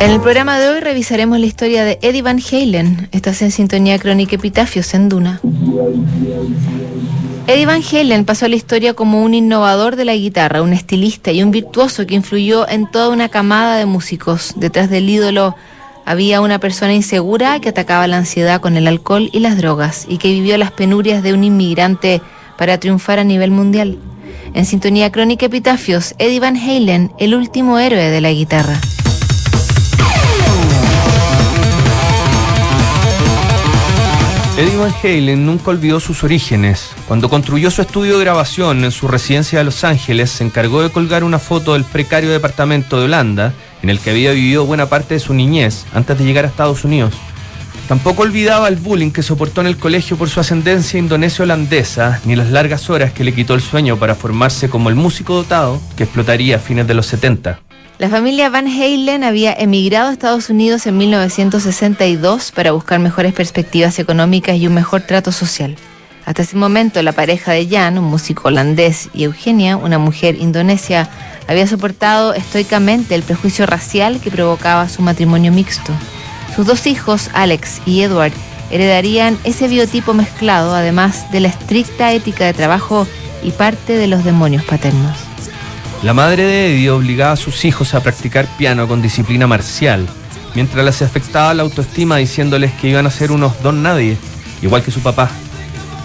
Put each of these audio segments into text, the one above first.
En el programa de hoy revisaremos la historia de Eddie Van Halen. Estás en sintonía crónica Epitafios en Duna. Eddie Van Halen pasó a la historia como un innovador de la guitarra, un estilista y un virtuoso que influyó en toda una camada de músicos. Detrás del ídolo había una persona insegura que atacaba la ansiedad con el alcohol y las drogas y que vivió las penurias de un inmigrante para triunfar a nivel mundial. En sintonía crónica Epitafios, Eddie Van Halen, el último héroe de la guitarra. Eddie Van Halen nunca olvidó sus orígenes. Cuando construyó su estudio de grabación en su residencia de Los Ángeles, se encargó de colgar una foto del precario departamento de Holanda, en el que había vivido buena parte de su niñez antes de llegar a Estados Unidos. Tampoco olvidaba el bullying que soportó en el colegio por su ascendencia indonesio-holandesa, ni las largas horas que le quitó el sueño para formarse como el músico dotado que explotaría a fines de los 70. La familia Van Halen había emigrado a Estados Unidos en 1962 para buscar mejores perspectivas económicas y un mejor trato social. Hasta ese momento, la pareja de Jan, un músico holandés, y Eugenia, una mujer indonesia, había soportado estoicamente el prejuicio racial que provocaba su matrimonio mixto. Sus dos hijos, Alex y Edward, heredarían ese biotipo mezclado, además de la estricta ética de trabajo y parte de los demonios paternos. La madre de Eddie obligaba a sus hijos a practicar piano con disciplina marcial, mientras les afectaba la autoestima diciéndoles que iban a ser unos don nadie, igual que su papá.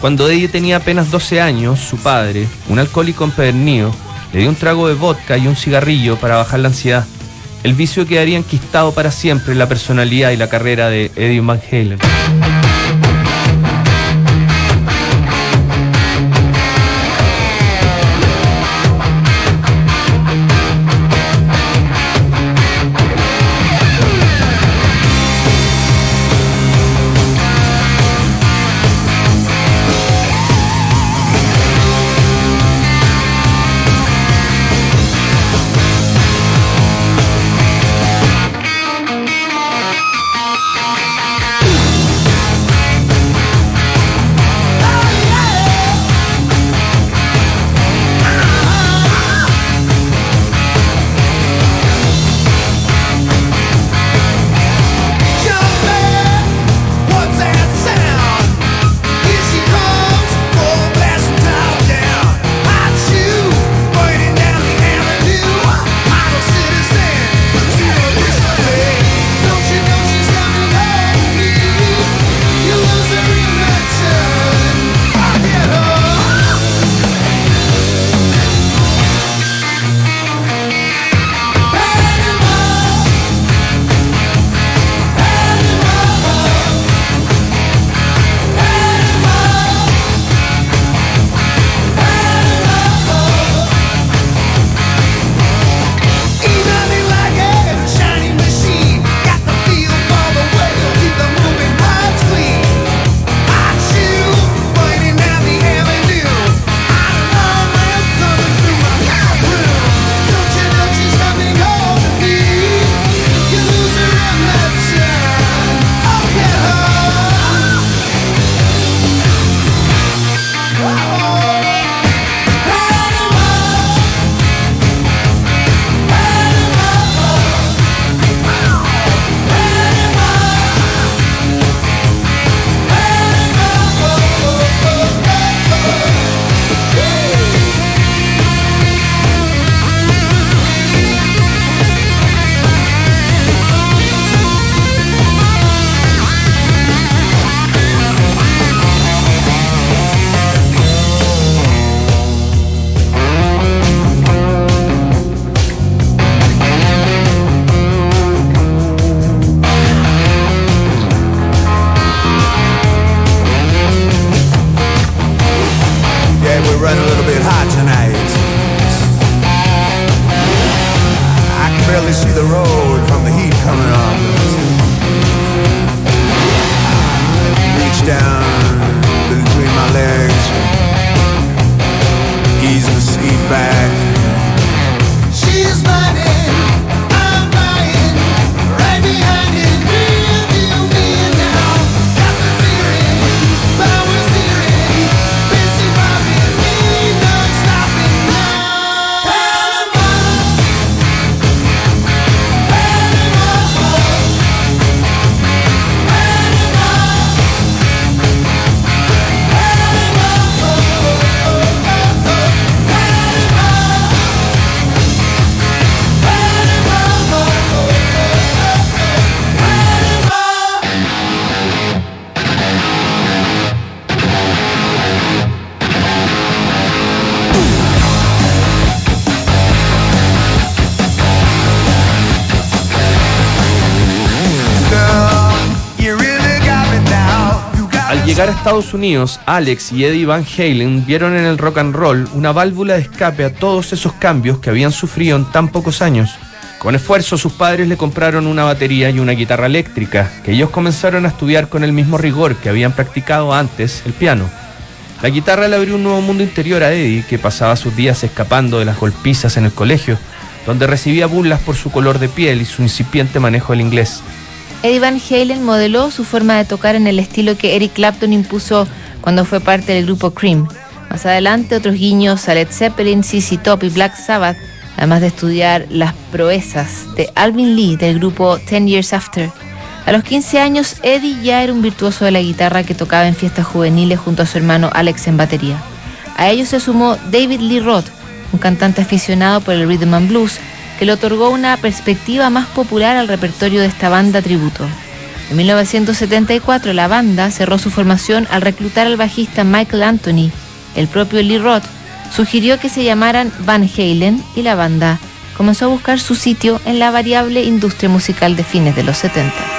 Cuando Eddie tenía apenas 12 años, su padre, un alcohólico empedernido, le dio un trago de vodka y un cigarrillo para bajar la ansiedad. El vicio quedaría enquistado para siempre en la personalidad y la carrera de Eddie Van Halen. Estados Unidos, Alex y Eddie Van Halen vieron en el rock and roll una válvula de escape a todos esos cambios que habían sufrido en tan pocos años. Con esfuerzo sus padres le compraron una batería y una guitarra eléctrica, que ellos comenzaron a estudiar con el mismo rigor que habían practicado antes el piano. La guitarra le abrió un nuevo mundo interior a Eddie, que pasaba sus días escapando de las golpizas en el colegio, donde recibía burlas por su color de piel y su incipiente manejo del inglés. Eddie Van Halen modeló su forma de tocar en el estilo que Eric Clapton impuso cuando fue parte del grupo Cream. Más adelante, otros guiños a Led Zeppelin, CC Top y Black Sabbath, además de estudiar las proezas de Alvin Lee del grupo Ten Years After. A los 15 años, Eddie ya era un virtuoso de la guitarra que tocaba en fiestas juveniles junto a su hermano Alex en batería. A ellos se sumó David Lee Roth, un cantante aficionado por el rhythm and blues, que le otorgó una perspectiva más popular al repertorio de esta banda tributo. En 1974 la banda cerró su formación al reclutar al bajista Michael Anthony. El propio Lee Roth sugirió que se llamaran Van Halen y la banda comenzó a buscar su sitio en la variable industria musical de fines de los 70.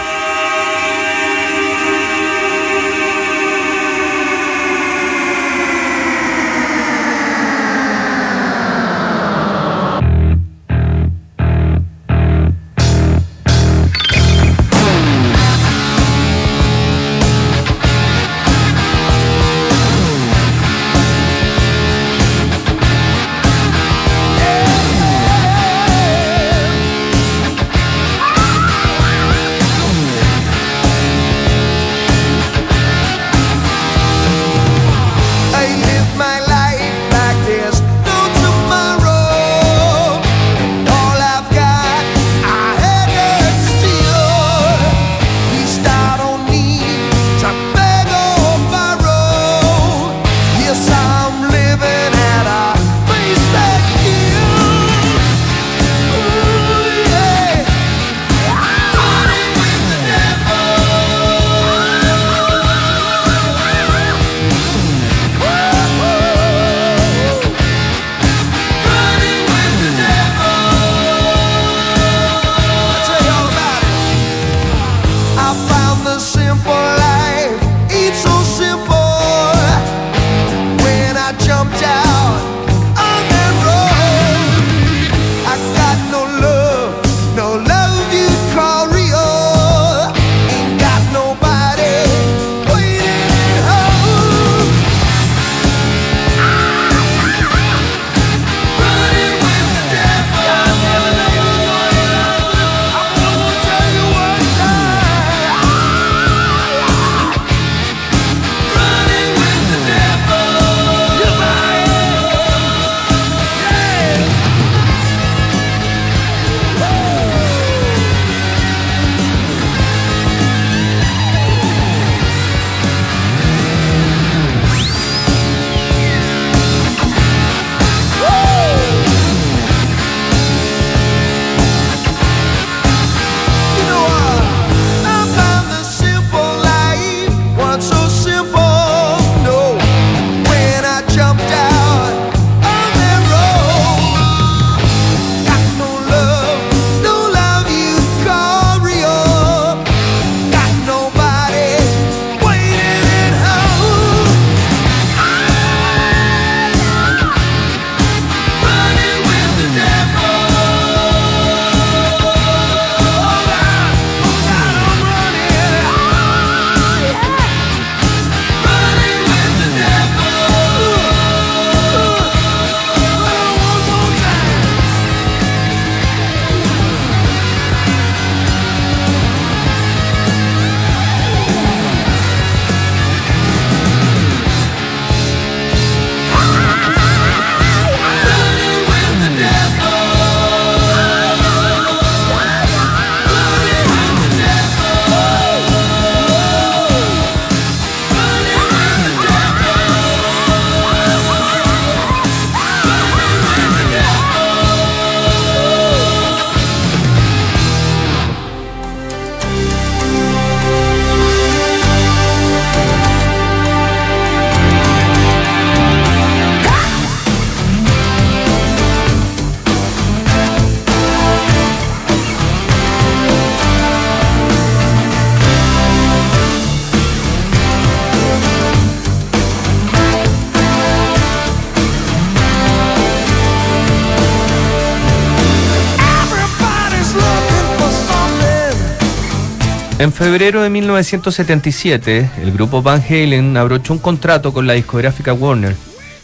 En febrero de 1977, el grupo Van Halen abrochó un contrato con la discográfica Warner.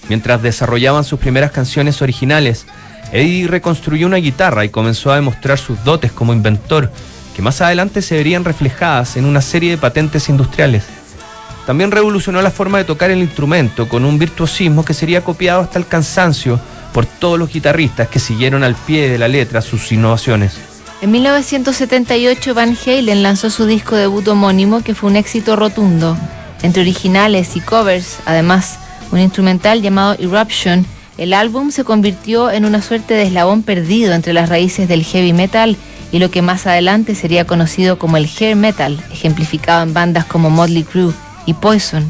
Mientras desarrollaban sus primeras canciones originales, Eddie reconstruyó una guitarra y comenzó a demostrar sus dotes como inventor, que más adelante se verían reflejadas en una serie de patentes industriales. También revolucionó la forma de tocar el instrumento con un virtuosismo que sería copiado hasta el cansancio por todos los guitarristas que siguieron al pie de la letra sus innovaciones. En 1978 Van Halen lanzó su disco debut homónimo que fue un éxito rotundo. Entre originales y covers, además un instrumental llamado Eruption, el álbum se convirtió en una suerte de eslabón perdido entre las raíces del heavy metal y lo que más adelante sería conocido como el hair metal, ejemplificado en bandas como Motley Crue y Poison.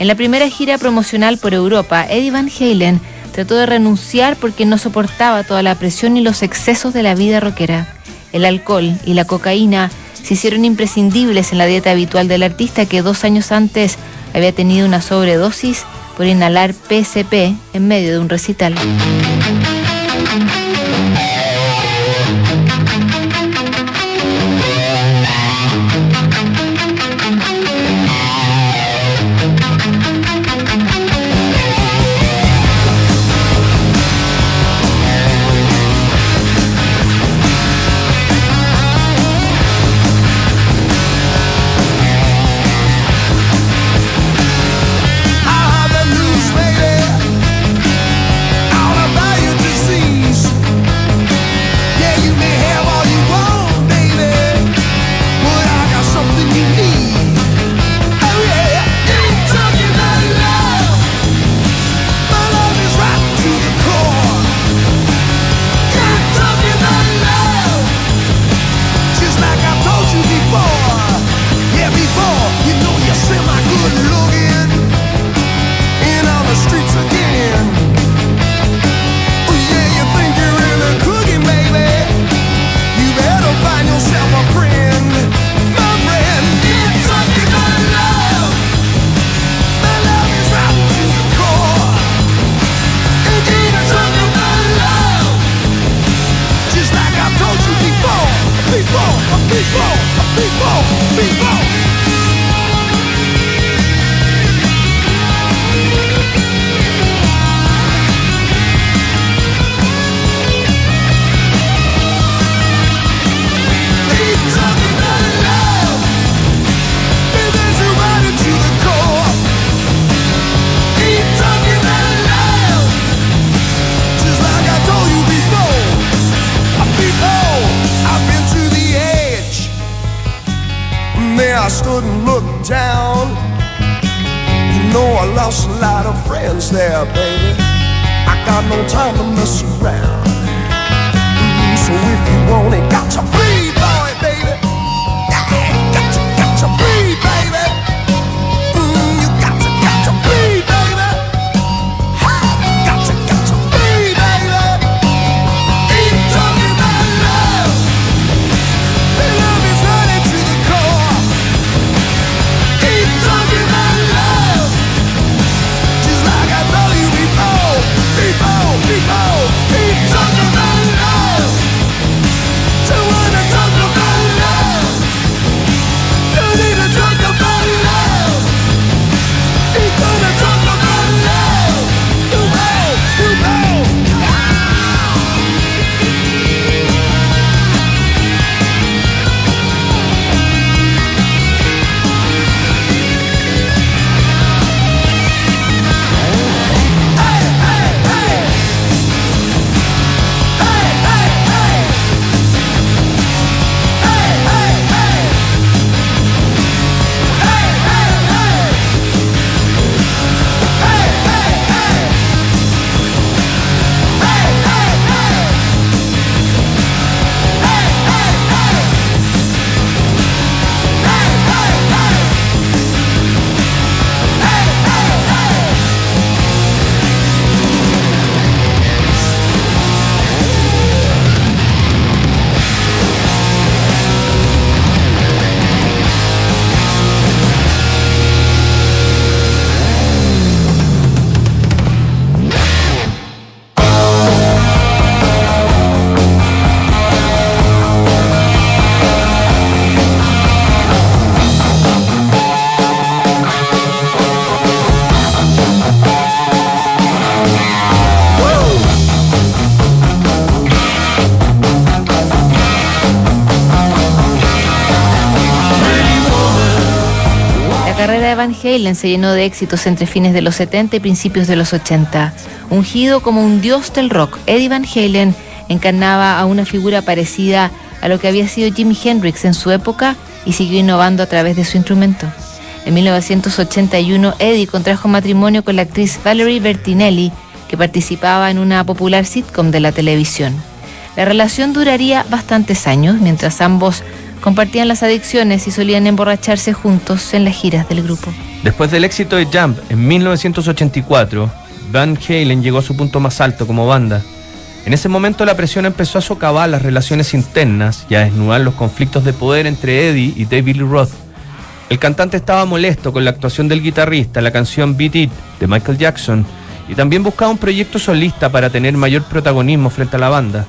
En la primera gira promocional por Europa, Eddie Van Halen trató de renunciar porque no soportaba toda la presión y los excesos de la vida rockera el alcohol y la cocaína se hicieron imprescindibles en la dieta habitual del artista que dos años antes había tenido una sobredosis por inhalar PSP en medio de un recital. I lost a lot of friends there, baby. I got no time to mess around. Mm so if you want it, got to. Se llenó de éxitos entre fines de los 70 y principios de los 80. Ungido como un dios del rock, Eddie Van Halen encarnaba a una figura parecida a lo que había sido Jimi Hendrix en su época y siguió innovando a través de su instrumento. En 1981, Eddie contrajo matrimonio con la actriz Valerie Bertinelli, que participaba en una popular sitcom de la televisión. La relación duraría bastantes años, mientras ambos compartían las adicciones y solían emborracharse juntos en las giras del grupo. Después del éxito de Jump en 1984, Van Halen llegó a su punto más alto como banda. En ese momento la presión empezó a socavar las relaciones internas y a desnudar los conflictos de poder entre Eddie y David Lee Roth. El cantante estaba molesto con la actuación del guitarrista, la canción Beat It de Michael Jackson, y también buscaba un proyecto solista para tener mayor protagonismo frente a la banda.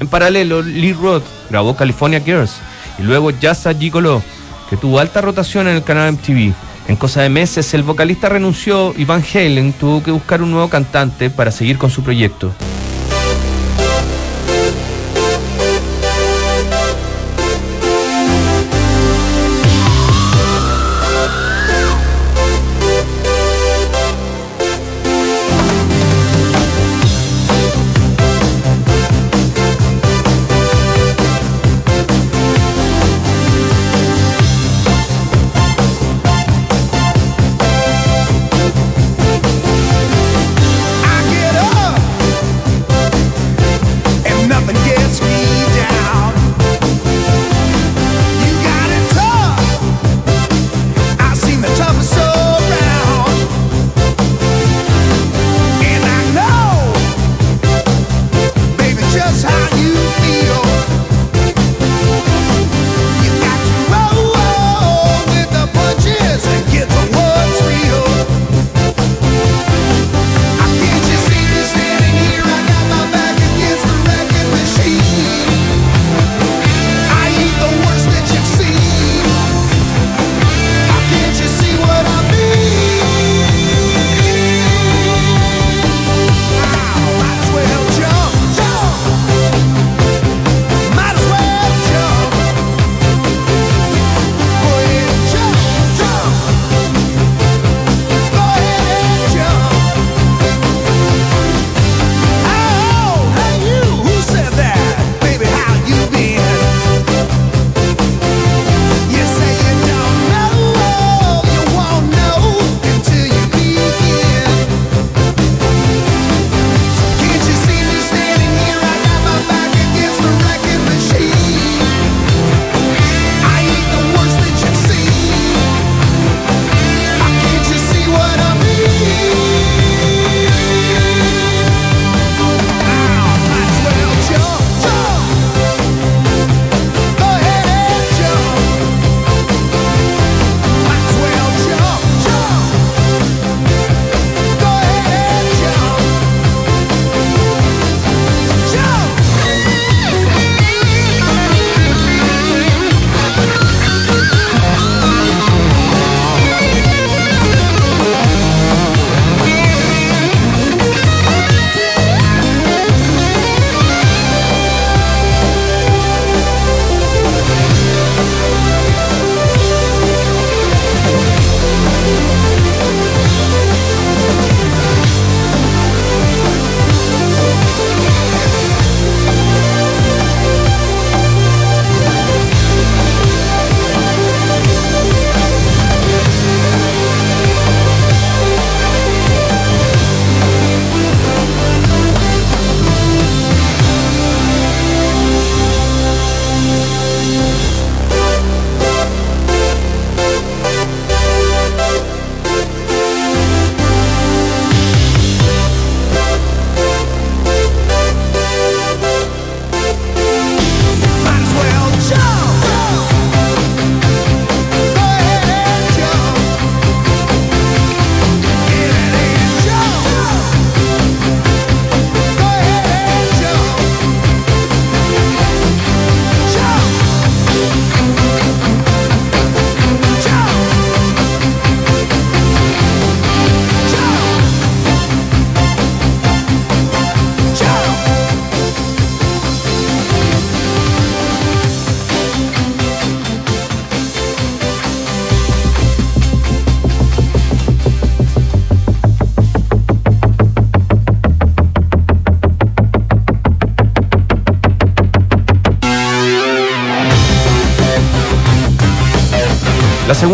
En paralelo, Lee Roth grabó California Girls y luego Jazz Gigolo, que tuvo alta rotación en el canal MTV. En cosa de meses, el vocalista renunció y Van Halen tuvo que buscar un nuevo cantante para seguir con su proyecto.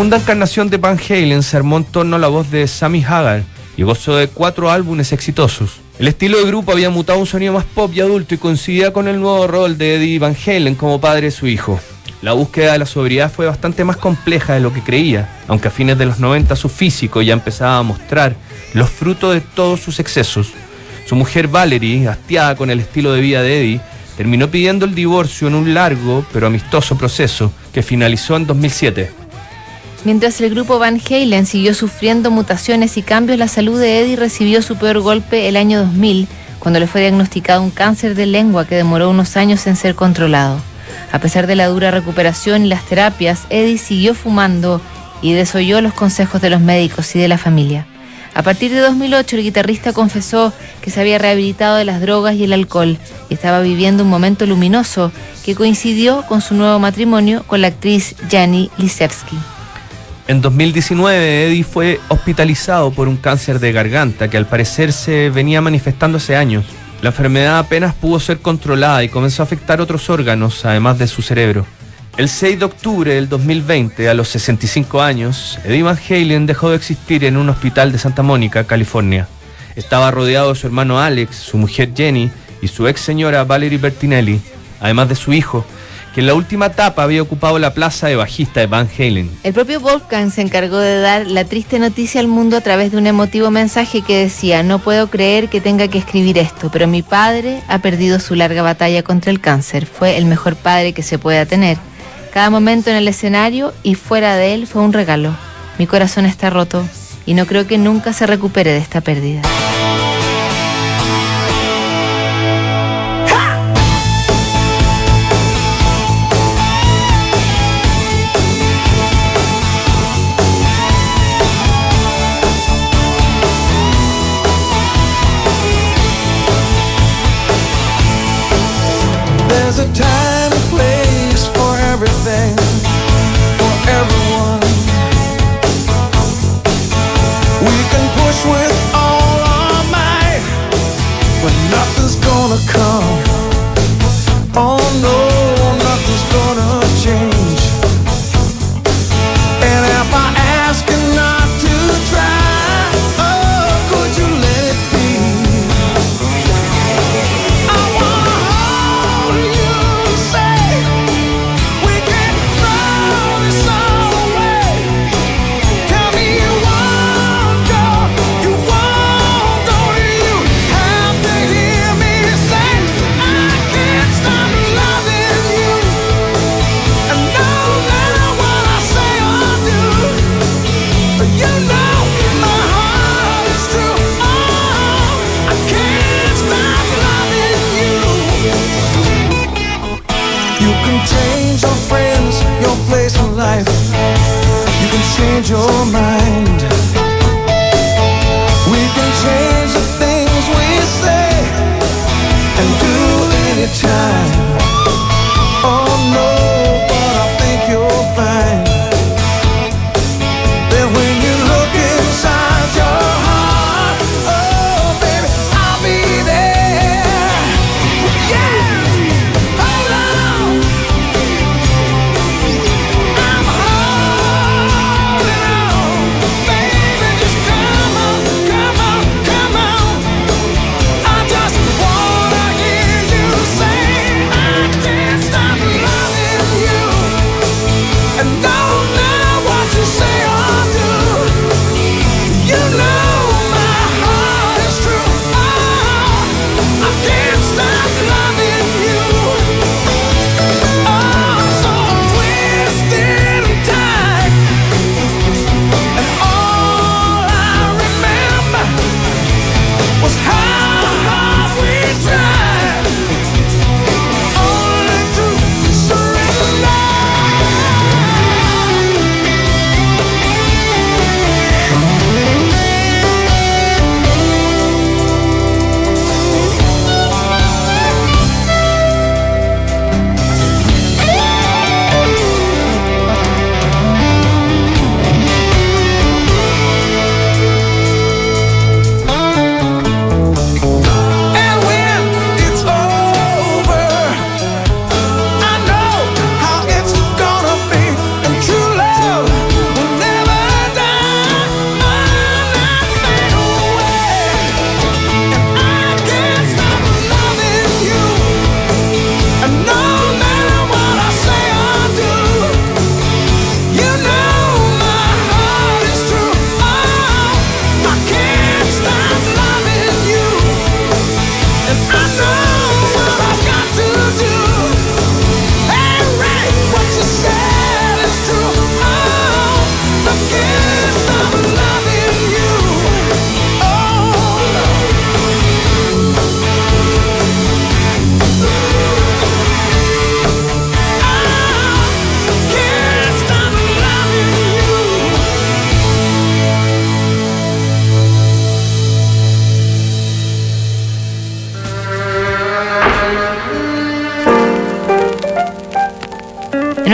Segunda encarnación de Van Halen se armó en torno a la voz de Sammy Hagar y gozó de cuatro álbumes exitosos. El estilo de grupo había mutado a un sonido más pop y adulto y coincidía con el nuevo rol de Eddie Van Halen como padre de su hijo. La búsqueda de la sobriedad fue bastante más compleja de lo que creía, aunque a fines de los 90 su físico ya empezaba a mostrar los frutos de todos sus excesos. Su mujer Valerie, hastiada con el estilo de vida de Eddie, terminó pidiendo el divorcio en un largo pero amistoso proceso que finalizó en 2007. Mientras el grupo Van Halen siguió sufriendo mutaciones y cambios, la salud de Eddie recibió su peor golpe el año 2000, cuando le fue diagnosticado un cáncer de lengua que demoró unos años en ser controlado. A pesar de la dura recuperación y las terapias, Eddie siguió fumando y desoyó los consejos de los médicos y de la familia. A partir de 2008, el guitarrista confesó que se había rehabilitado de las drogas y el alcohol y estaba viviendo un momento luminoso que coincidió con su nuevo matrimonio con la actriz Jani Lisevsky. En 2019, Eddie fue hospitalizado por un cáncer de garganta que al parecer se venía manifestando hace años. La enfermedad apenas pudo ser controlada y comenzó a afectar otros órganos, además de su cerebro. El 6 de octubre del 2020, a los 65 años, Eddie Van Halen dejó de existir en un hospital de Santa Mónica, California. Estaba rodeado de su hermano Alex, su mujer Jenny y su ex señora Valerie Bertinelli, además de su hijo, que en la última etapa había ocupado la plaza de bajista de Van Halen. El propio Wolfgang se encargó de dar la triste noticia al mundo a través de un emotivo mensaje que decía, no puedo creer que tenga que escribir esto, pero mi padre ha perdido su larga batalla contra el cáncer. Fue el mejor padre que se pueda tener. Cada momento en el escenario y fuera de él fue un regalo. Mi corazón está roto y no creo que nunca se recupere de esta pérdida. everything for everyone. We can push with all our might, but nothing's gonna come.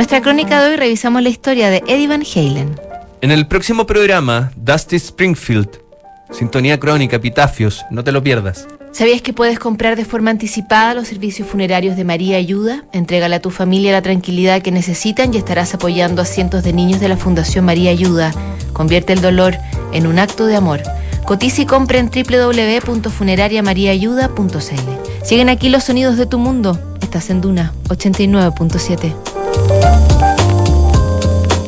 Nuestra crónica de hoy revisamos la historia de Eddie Van Halen. En el próximo programa, Dusty Springfield, Sintonía Crónica, Epitafios, no te lo pierdas. ¿Sabías que puedes comprar de forma anticipada los servicios funerarios de María Ayuda? Entrégale a tu familia la tranquilidad que necesitan y estarás apoyando a cientos de niños de la Fundación María Ayuda. Convierte el dolor en un acto de amor. Cotiza y compra en www.funerariamariaayuda.cl. Siguen aquí los sonidos de tu mundo. Estás en Duna 89.7. Thank you.